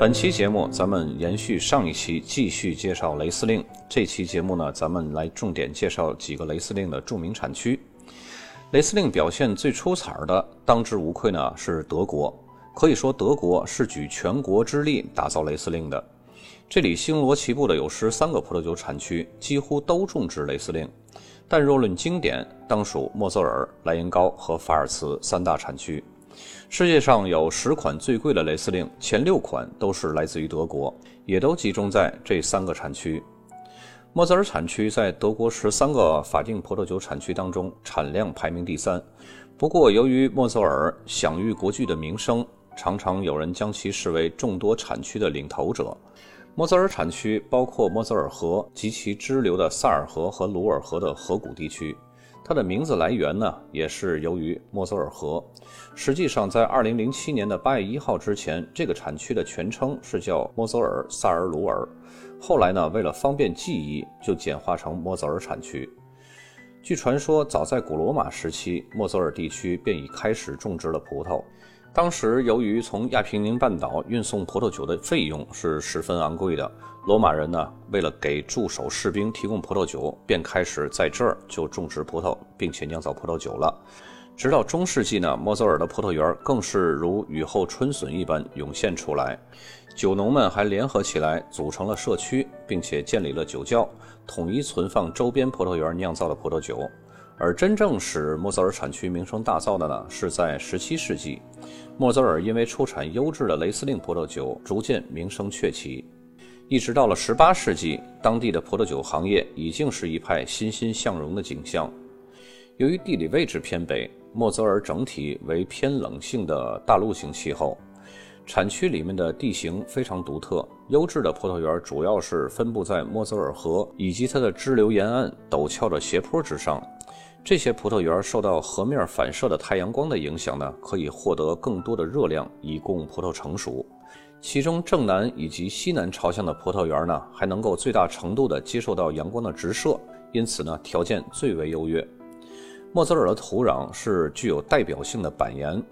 本期节目咱们延续上一期，继续介绍雷司令。这期节目呢，咱们来重点介绍几个雷司令的著名产区。雷司令表现最出彩的，当之无愧呢是德国。可以说，德国是举全国之力打造雷司令的。这里星罗棋布的有十三个葡萄酒产区，几乎都种植雷司令。但若论经典，当属莫泽尔、莱茵高和法尔茨三大产区。世界上有十款最贵的雷司令，前六款都是来自于德国，也都集中在这三个产区。莫泽尔产区在德国十三个法定葡萄酒产区当中产量排名第三。不过，由于莫泽尔享誉国际的名声，常常有人将其视为众多产区的领头者。莫泽尔产区包括莫泽尔河及其支流的萨尔河和鲁尔河的河谷地区。它的名字来源呢，也是由于莫泽尔河。实际上，在2007年的8月1号之前，这个产区的全称是叫莫泽尔萨尔鲁尔。后来呢，为了方便记忆，就简化成莫泽尔产区。据传说，早在古罗马时期，莫泽尔地区便已开始种植了葡萄。当时，由于从亚平宁半岛运送葡萄酒的费用是十分昂贵的，罗马人呢，为了给驻守士兵提供葡萄酒，便开始在这儿就种植葡萄，并且酿造葡萄酒了。直到中世纪呢，莫泽尔的葡萄园更是如雨后春笋一般涌现出来，酒农们还联合起来组成了社区，并且建立了酒窖，统一存放周边葡萄园酿造的葡萄酒。而真正使莫泽尔产区名声大噪的呢，是在17世纪。莫泽尔因为出产优质的雷司令葡萄酒，逐渐名声鹊起。一直到了18世纪，当地的葡萄酒行业已经是一派欣欣向荣的景象。由于地理位置偏北，莫泽尔整体为偏冷性的大陆型气候，产区里面的地形非常独特。优质的葡萄园主要是分布在莫泽尔河以及它的支流沿岸陡峭的斜坡之上。这些葡萄园受到河面反射的太阳光的影响呢，可以获得更多的热量，以供葡萄成熟。其中正南以及西南朝向的葡萄园呢，还能够最大程度地接受到阳光的直射，因此呢，条件最为优越。莫泽尔的土壤是具有代表性的板岩，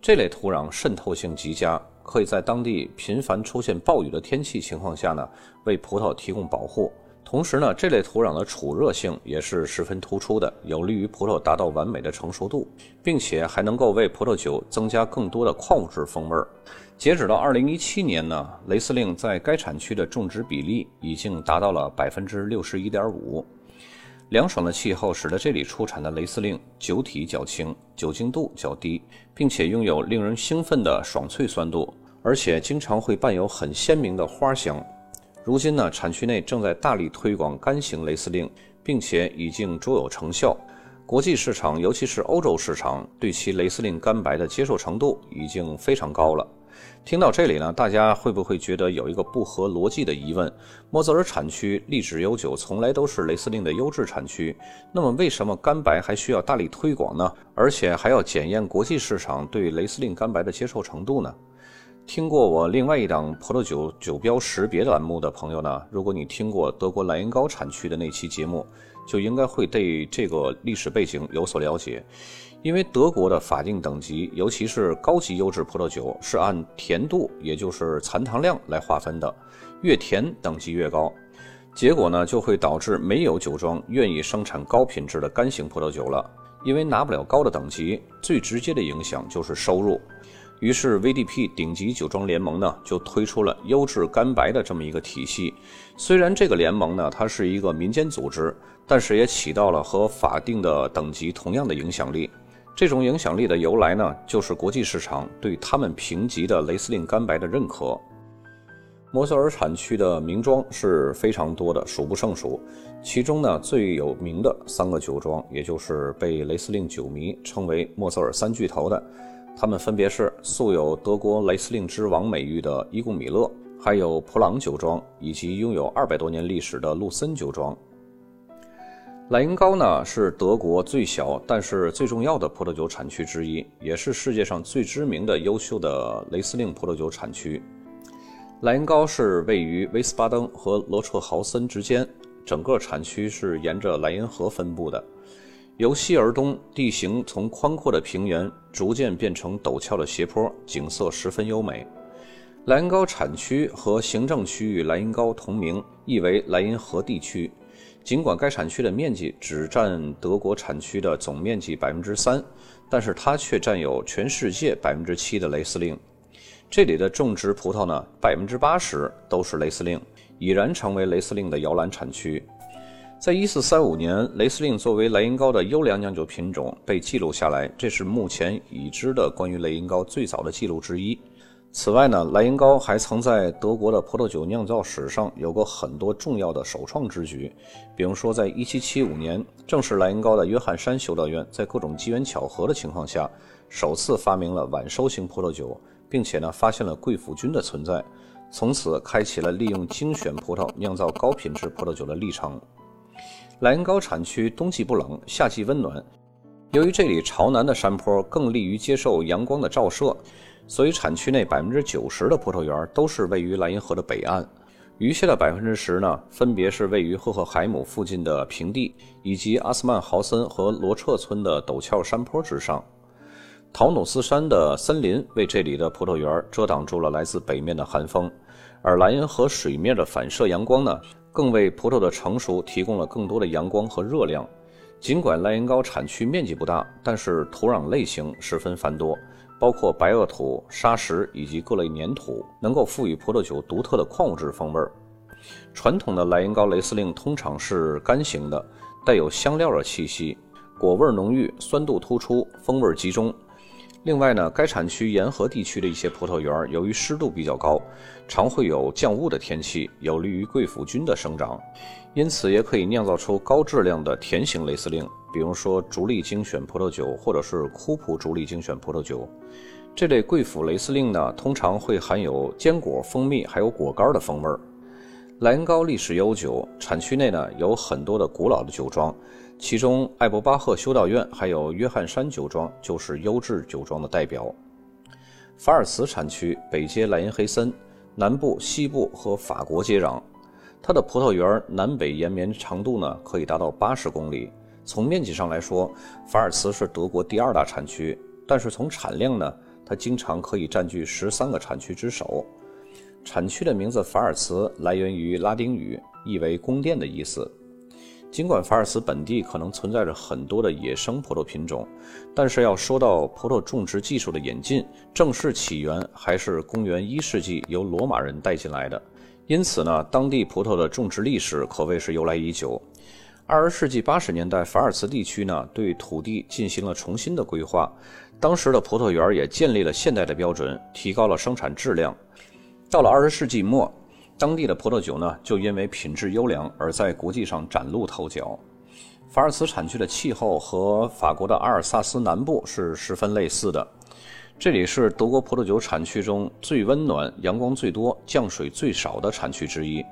这类土壤渗透性极佳，可以在当地频繁出现暴雨的天气情况下呢，为葡萄提供保护。同时呢，这类土壤的储热性也是十分突出的，有利于葡萄达到完美的成熟度，并且还能够为葡萄酒增加更多的矿物质风味儿。截止到二零一七年呢，雷司令在该产区的种植比例已经达到了百分之六十一点五。凉爽的气候使得这里出产的雷司令酒体较轻，酒精度较低，并且拥有令人兴奋的爽脆酸度，而且经常会伴有很鲜明的花香。如今呢，产区内正在大力推广干型雷司令，并且已经卓有成效。国际市场，尤其是欧洲市场，对其雷司令干白的接受程度已经非常高了。听到这里呢，大家会不会觉得有一个不合逻辑的疑问？莫泽尔产区历史悠久，从来都是雷司令的优质产区，那么为什么干白还需要大力推广呢？而且还要检验国际市场对雷司令干白的接受程度呢？听过我另外一档葡萄酒酒标识别栏目的朋友呢，如果你听过德国莱茵高产区的那期节目，就应该会对这个历史背景有所了解。因为德国的法定等级，尤其是高级优质葡萄酒，是按甜度，也就是残糖量来划分的，越甜等级越高。结果呢，就会导致没有酒庄愿意生产高品质的干型葡萄酒了，因为拿不了高的等级，最直接的影响就是收入。于是，VDP 顶级酒庄联盟呢就推出了优质干白的这么一个体系。虽然这个联盟呢它是一个民间组织，但是也起到了和法定的等级同样的影响力。这种影响力的由来呢，就是国际市场对他们评级的雷司令干白的认可。摩泽尔产区的名庄是非常多的，数不胜数。其中呢最有名的三个酒庄，也就是被雷司令酒迷称为莫泽尔三巨头的。他们分别是素有德国雷司令之王美誉的伊贡米勒，还有普朗酒庄，以及拥有二百多年历史的路森酒庄。莱茵高呢是德国最小但是最重要的葡萄酒产区之一，也是世界上最知名的优秀的雷司令葡萄酒产区。莱茵高是位于威斯巴登和罗彻豪森之间，整个产区是沿着莱茵河分布的。由西而东，地形从宽阔的平原逐渐变成陡峭的斜坡，景色十分优美。莱茵高产区和行政区域莱茵高同名，意为莱茵河地区。尽管该产区的面积只占德国产区的总面积百分之三，但是它却占有全世界百分之七的雷司令。这里的种植葡萄呢，百分之八十都是雷司令，已然成为雷司令的摇篮产区。在一四三五年，雷司令作为莱茵高的优良酿酒品种被记录下来，这是目前已知的关于雷茵高最早的记录之一。此外呢，莱茵高还曾在德国的葡萄酒酿造史上有过很多重要的首创之举。比如说，在一七七五年，正是莱茵高的约翰山修道院在各种机缘巧合的情况下，首次发明了晚收型葡萄酒，并且呢，发现了贵腐菌的存在，从此开启了利用精选葡萄酿造高品质葡萄酒的历程。莱茵高产区冬季不冷，夏季温暖，由于这里朝南的山坡更利于接受阳光的照射。所以，产区内百分之九十的葡萄园都是位于莱茵河的北岸，余下的百分之十呢，分别是位于赫赫海姆附近的平地，以及阿斯曼豪森和罗彻村的陡峭山坡之上。陶努斯山的森林为这里的葡萄园遮挡住了来自北面的寒风，而莱茵河水面的反射阳光呢，更为葡萄的成熟提供了更多的阳光和热量。尽管莱茵高产区面积不大，但是土壤类型十分繁多。包括白垩土、砂石以及各类粘土，能够赋予葡萄酒独特的矿物质风味儿。传统的莱茵高雷司令通常是干型的，带有香料的气息，果味浓郁，酸度突出，风味集中。另外呢，该产区沿河地区的一些葡萄园，由于湿度比较高，常会有降雾的天气，有利于贵腐菌的生长，因此也可以酿造出高质量的甜型雷司令。比如说竹粒精选葡萄酒，或者是库普竹粒精选葡萄酒，这类贵腐雷司令呢，通常会含有坚果、蜂蜜还有果干的风味儿。莱茵高历史悠久，产区内呢有很多的古老的酒庄，其中艾伯巴赫修道院还有约翰山酒庄就是优质酒庄的代表。法尔茨产区北接莱茵黑森，南部、西部和法国接壤，它的葡萄园南北延绵长度呢可以达到八十公里。从面积上来说，法尔茨是德国第二大产区，但是从产量呢，它经常可以占据十三个产区之首。产区的名字法尔茨来源于拉丁语，意为宫殿的意思。尽管法尔茨本地可能存在着很多的野生葡萄品种，但是要说到葡萄种植技术的演进，正式起源还是公元一世纪由罗马人带进来的。因此呢，当地葡萄的种植历史可谓是由来已久。二十世纪八十年代，法尔茨地区呢对土地进行了重新的规划，当时的葡萄园也建立了现代的标准，提高了生产质量。到了二十世纪末，当地的葡萄酒呢就因为品质优良而在国际上崭露头角。法尔茨产区的气候和法国的阿尔萨斯南部是十分类似的，这里是德国葡萄酒产区中最温暖、阳光最多、降水最少的产区之一。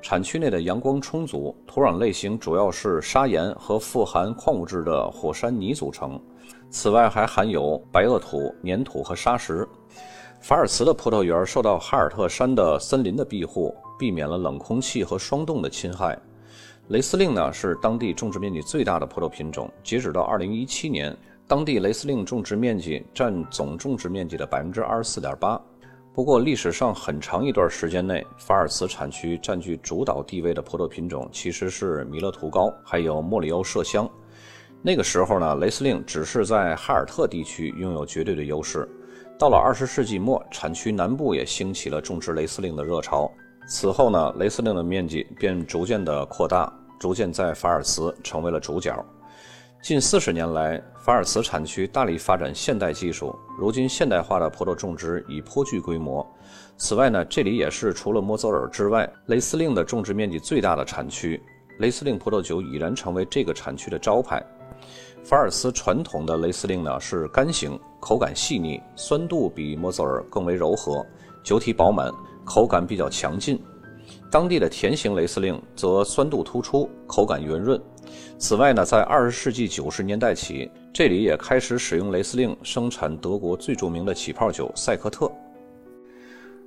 产区内的阳光充足，土壤类型主要是砂岩和富含矿物质的火山泥组成，此外还含有白垩土、粘土和砂石。法尔茨的葡萄园受到哈尔特山的森林的庇护，避免了冷空气和霜冻的侵害。雷司令呢是当地种植面积最大的葡萄品种，截止到2017年，当地雷司令种植面积占总种植面积的24.8%。不过，历史上很长一段时间内，法尔茨产区占据主导地位的葡萄品种其实是弥勒图高，还有莫里欧麝香。那个时候呢，雷司令只是在哈尔特地区拥有绝对的优势。到了二十世纪末，产区南部也兴起了种植雷司令的热潮。此后呢，雷司令的面积便逐渐的扩大，逐渐在法尔茨成为了主角。近四十年来，法尔茨产区大力发展现代技术，如今现代化的葡萄种植已颇具规模。此外呢，这里也是除了莫泽尔之外，雷司令的种植面积最大的产区。雷司令葡萄酒已然成为这个产区的招牌。法尔茨传统的雷司令呢是干型，口感细腻，酸度比莫泽尔更为柔和，酒体饱满，口感比较强劲。当地的甜型雷司令则酸度突出，口感圆润。此外呢，在二十世纪九十年代起，这里也开始使用雷司令生产德国最著名的起泡酒赛克特。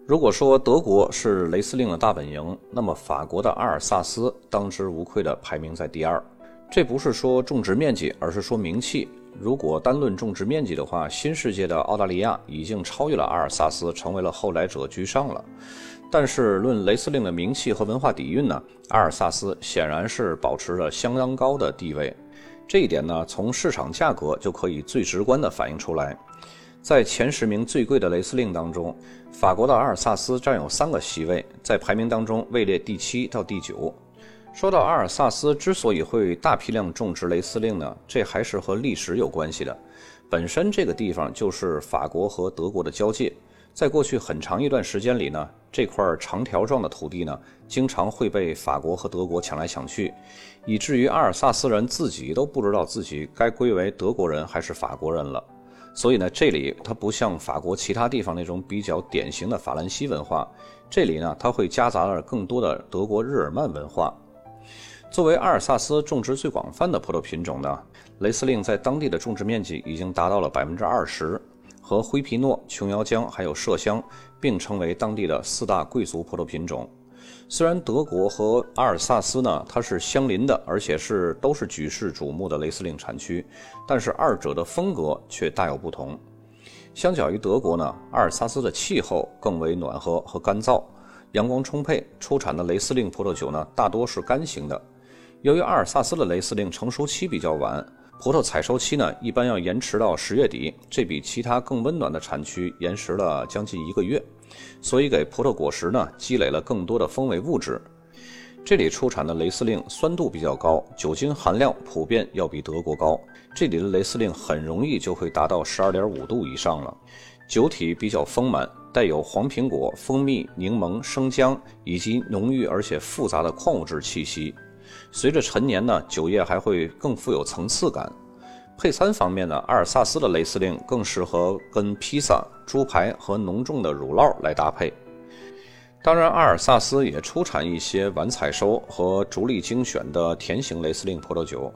如果说德国是雷司令的大本营，那么法国的阿尔萨斯当之无愧的排名在第二。这不是说种植面积，而是说名气。如果单论种植面积的话，新世界的澳大利亚已经超越了阿尔萨斯，成为了后来者居上了。但是论雷司令的名气和文化底蕴呢，阿尔萨斯显然是保持着相当高的地位。这一点呢，从市场价格就可以最直观地反映出来。在前十名最贵的雷司令当中，法国的阿尔萨斯占有三个席位，在排名当中位列第七到第九。说到阿尔萨斯之所以会大批量种植雷司令呢，这还是和历史有关系的。本身这个地方就是法国和德国的交界，在过去很长一段时间里呢，这块长条状的土地呢，经常会被法国和德国抢来抢去，以至于阿尔萨斯人自己都不知道自己该归为德国人还是法国人了。所以呢，这里它不像法国其他地方那种比较典型的法兰西文化，这里呢，它会夹杂了更多的德国日耳曼文化。作为阿尔萨斯种植最广泛的葡萄品种呢，雷司令在当地的种植面积已经达到了百分之二十，和灰皮诺、琼瑶浆还有麝香并称为当地的四大贵族葡萄品种。虽然德国和阿尔萨斯呢它是相邻的，而且是都是举世瞩目的雷司令产区，但是二者的风格却大有不同。相较于德国呢，阿尔萨斯的气候更为暖和和干燥，阳光充沛，出产的雷司令葡萄酒呢大多是干型的。由于阿尔萨斯的雷司令成熟期比较晚，葡萄采收期呢一般要延迟到十月底，这比其他更温暖的产区延迟了将近一个月，所以给葡萄果实呢积累了更多的风味物质。这里出产的雷司令酸度比较高，酒精含量普遍要比德国高。这里的雷司令很容易就会达到十二点五度以上了，酒体比较丰满，带有黄苹果、蜂蜜、柠檬、生姜以及浓郁而且复杂的矿物质气息。随着陈年呢，酒液还会更富有层次感。配餐方面呢，阿尔萨斯的雷司令更适合跟披萨、猪排和浓重的乳酪来搭配。当然，阿尔萨斯也出产一些晚采收和逐粒精选的甜型雷司令葡萄酒，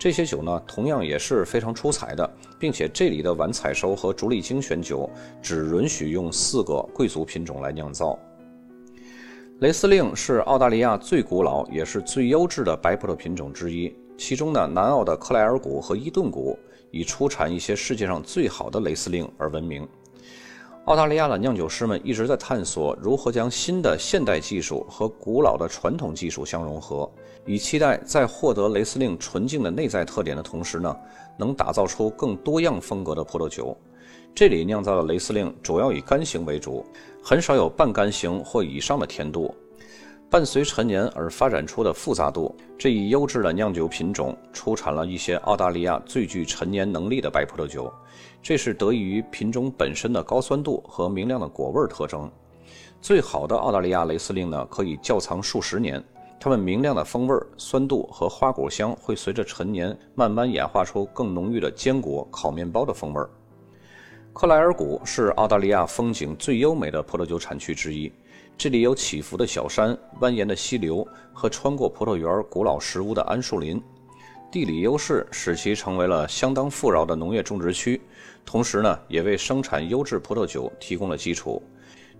这些酒呢同样也是非常出彩的，并且这里的晚采收和逐利精选酒只允许用四个贵族品种来酿造。雷司令是澳大利亚最古老也是最优质的白葡萄品种之一。其中呢，南澳的克莱尔谷和伊顿谷以出产一些世界上最好的雷司令而闻名。澳大利亚的酿酒师们一直在探索如何将新的现代技术和古老的传统技术相融合，以期待在获得雷司令纯净的内在特点的同时呢，能打造出更多样风格的葡萄酒。这里酿造的雷司令主要以干型为主，很少有半干型或以上的甜度。伴随陈年而发展出的复杂度，这一优质的酿酒品种出产了一些澳大利亚最具陈年能力的白葡萄酒，这是得益于品种本身的高酸度和明亮的果味特征。最好的澳大利亚雷司令呢，可以窖藏数十年，它们明亮的风味、酸度和花果香会随着陈年慢慢演化出更浓郁的坚果、烤面包的风味。克莱尔谷是澳大利亚风景最优美的葡萄酒产区之一，这里有起伏的小山、蜿蜒的溪流和穿过葡萄园古老石屋的桉树林。地理优势使其成为了相当富饶的农业种植区，同时呢，也为生产优质葡萄酒提供了基础。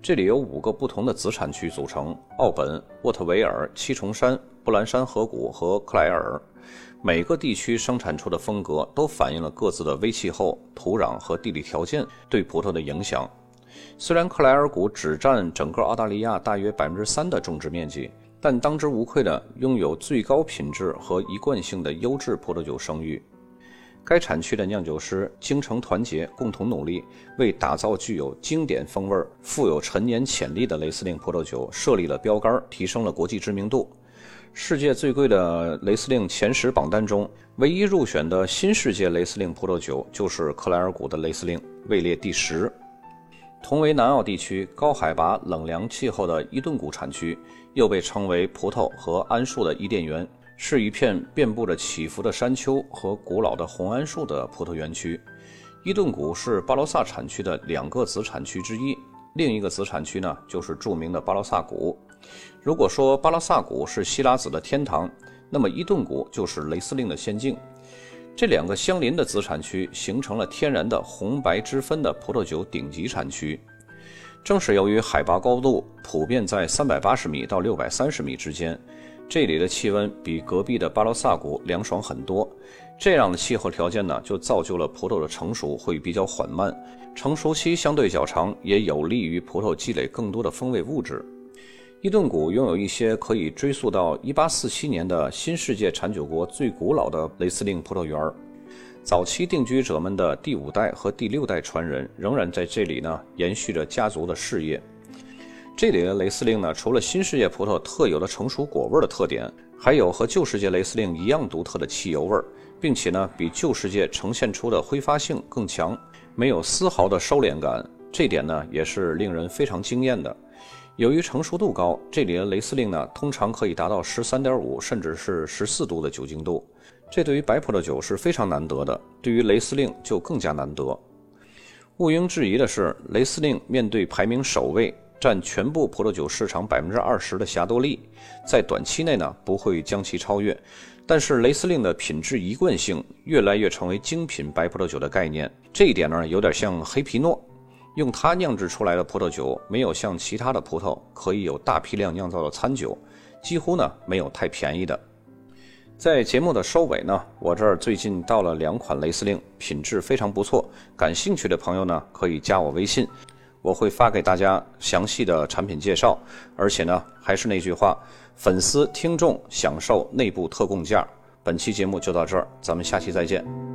这里有五个不同的子产区组成：奥本、沃特维尔、七重山、布兰山河谷和克莱尔。每个地区生产出的风格都反映了各自的微气候、土壤和地理条件对葡萄的影响。虽然克莱尔谷只占整个澳大利亚大约百分之三的种植面积，但当之无愧的拥有最高品质和一贯性的优质葡萄酒声誉。该产区的酿酒师精诚团结，共同努力，为打造具有经典风味、富有陈年潜力的雷司令葡萄酒设立了标杆，提升了国际知名度。世界最贵的雷司令前十榜单中，唯一入选的新世界雷司令葡萄酒就是克莱尔谷的雷司令，位列第十。同为南澳地区高海拔冷凉气候的伊顿谷产区，又被称为葡萄和桉树的伊甸园，是一片遍布着起伏的山丘和古老的红桉树的葡萄园区。伊顿谷是巴罗萨产区的两个子产区之一，另一个子产区呢，就是著名的巴罗萨谷。如果说巴罗萨谷是希拉子的天堂，那么伊顿谷就是雷司令的仙境。这两个相邻的子产区形成了天然的红白之分的葡萄酒顶级产区。正是由于海拔高度普遍在三百八十米到六百三十米之间，这里的气温比隔壁的巴罗萨谷凉爽很多。这样的气候条件呢，就造就了葡萄的成熟会比较缓慢，成熟期相对较长，也有利于葡萄积累更多的风味物质。伊顿谷拥有一些可以追溯到1847年的新世界产酒国最古老的雷司令葡萄园儿。早期定居者们的第五代和第六代传人仍然在这里呢，延续着家族的事业。这里的雷司令呢，除了新世界葡萄特有的成熟果味的特点，还有和旧世界雷司令一样独特的汽油味儿。并且呢，比旧世界呈现出的挥发性更强，没有丝毫的收敛感，这点呢也是令人非常惊艳的。由于成熟度高，这里的雷司令呢通常可以达到十三点五甚至是十四度的酒精度，这对于白葡萄酒是非常难得的，对于雷司令就更加难得。毋庸置疑的是，雷司令面对排名首位、占全部葡萄酒市场百分之二十的霞多丽，在短期内呢不会将其超越。但是雷司令的品质一贯性越来越成为精品白葡萄酒的概念，这一点呢有点像黑皮诺，用它酿制出来的葡萄酒没有像其他的葡萄可以有大批量酿造的餐酒，几乎呢没有太便宜的。在节目的收尾呢，我这儿最近到了两款雷司令，品质非常不错，感兴趣的朋友呢可以加我微信，我会发给大家详细的产品介绍，而且呢还是那句话。粉丝听众享受内部特供价，本期节目就到这儿，咱们下期再见。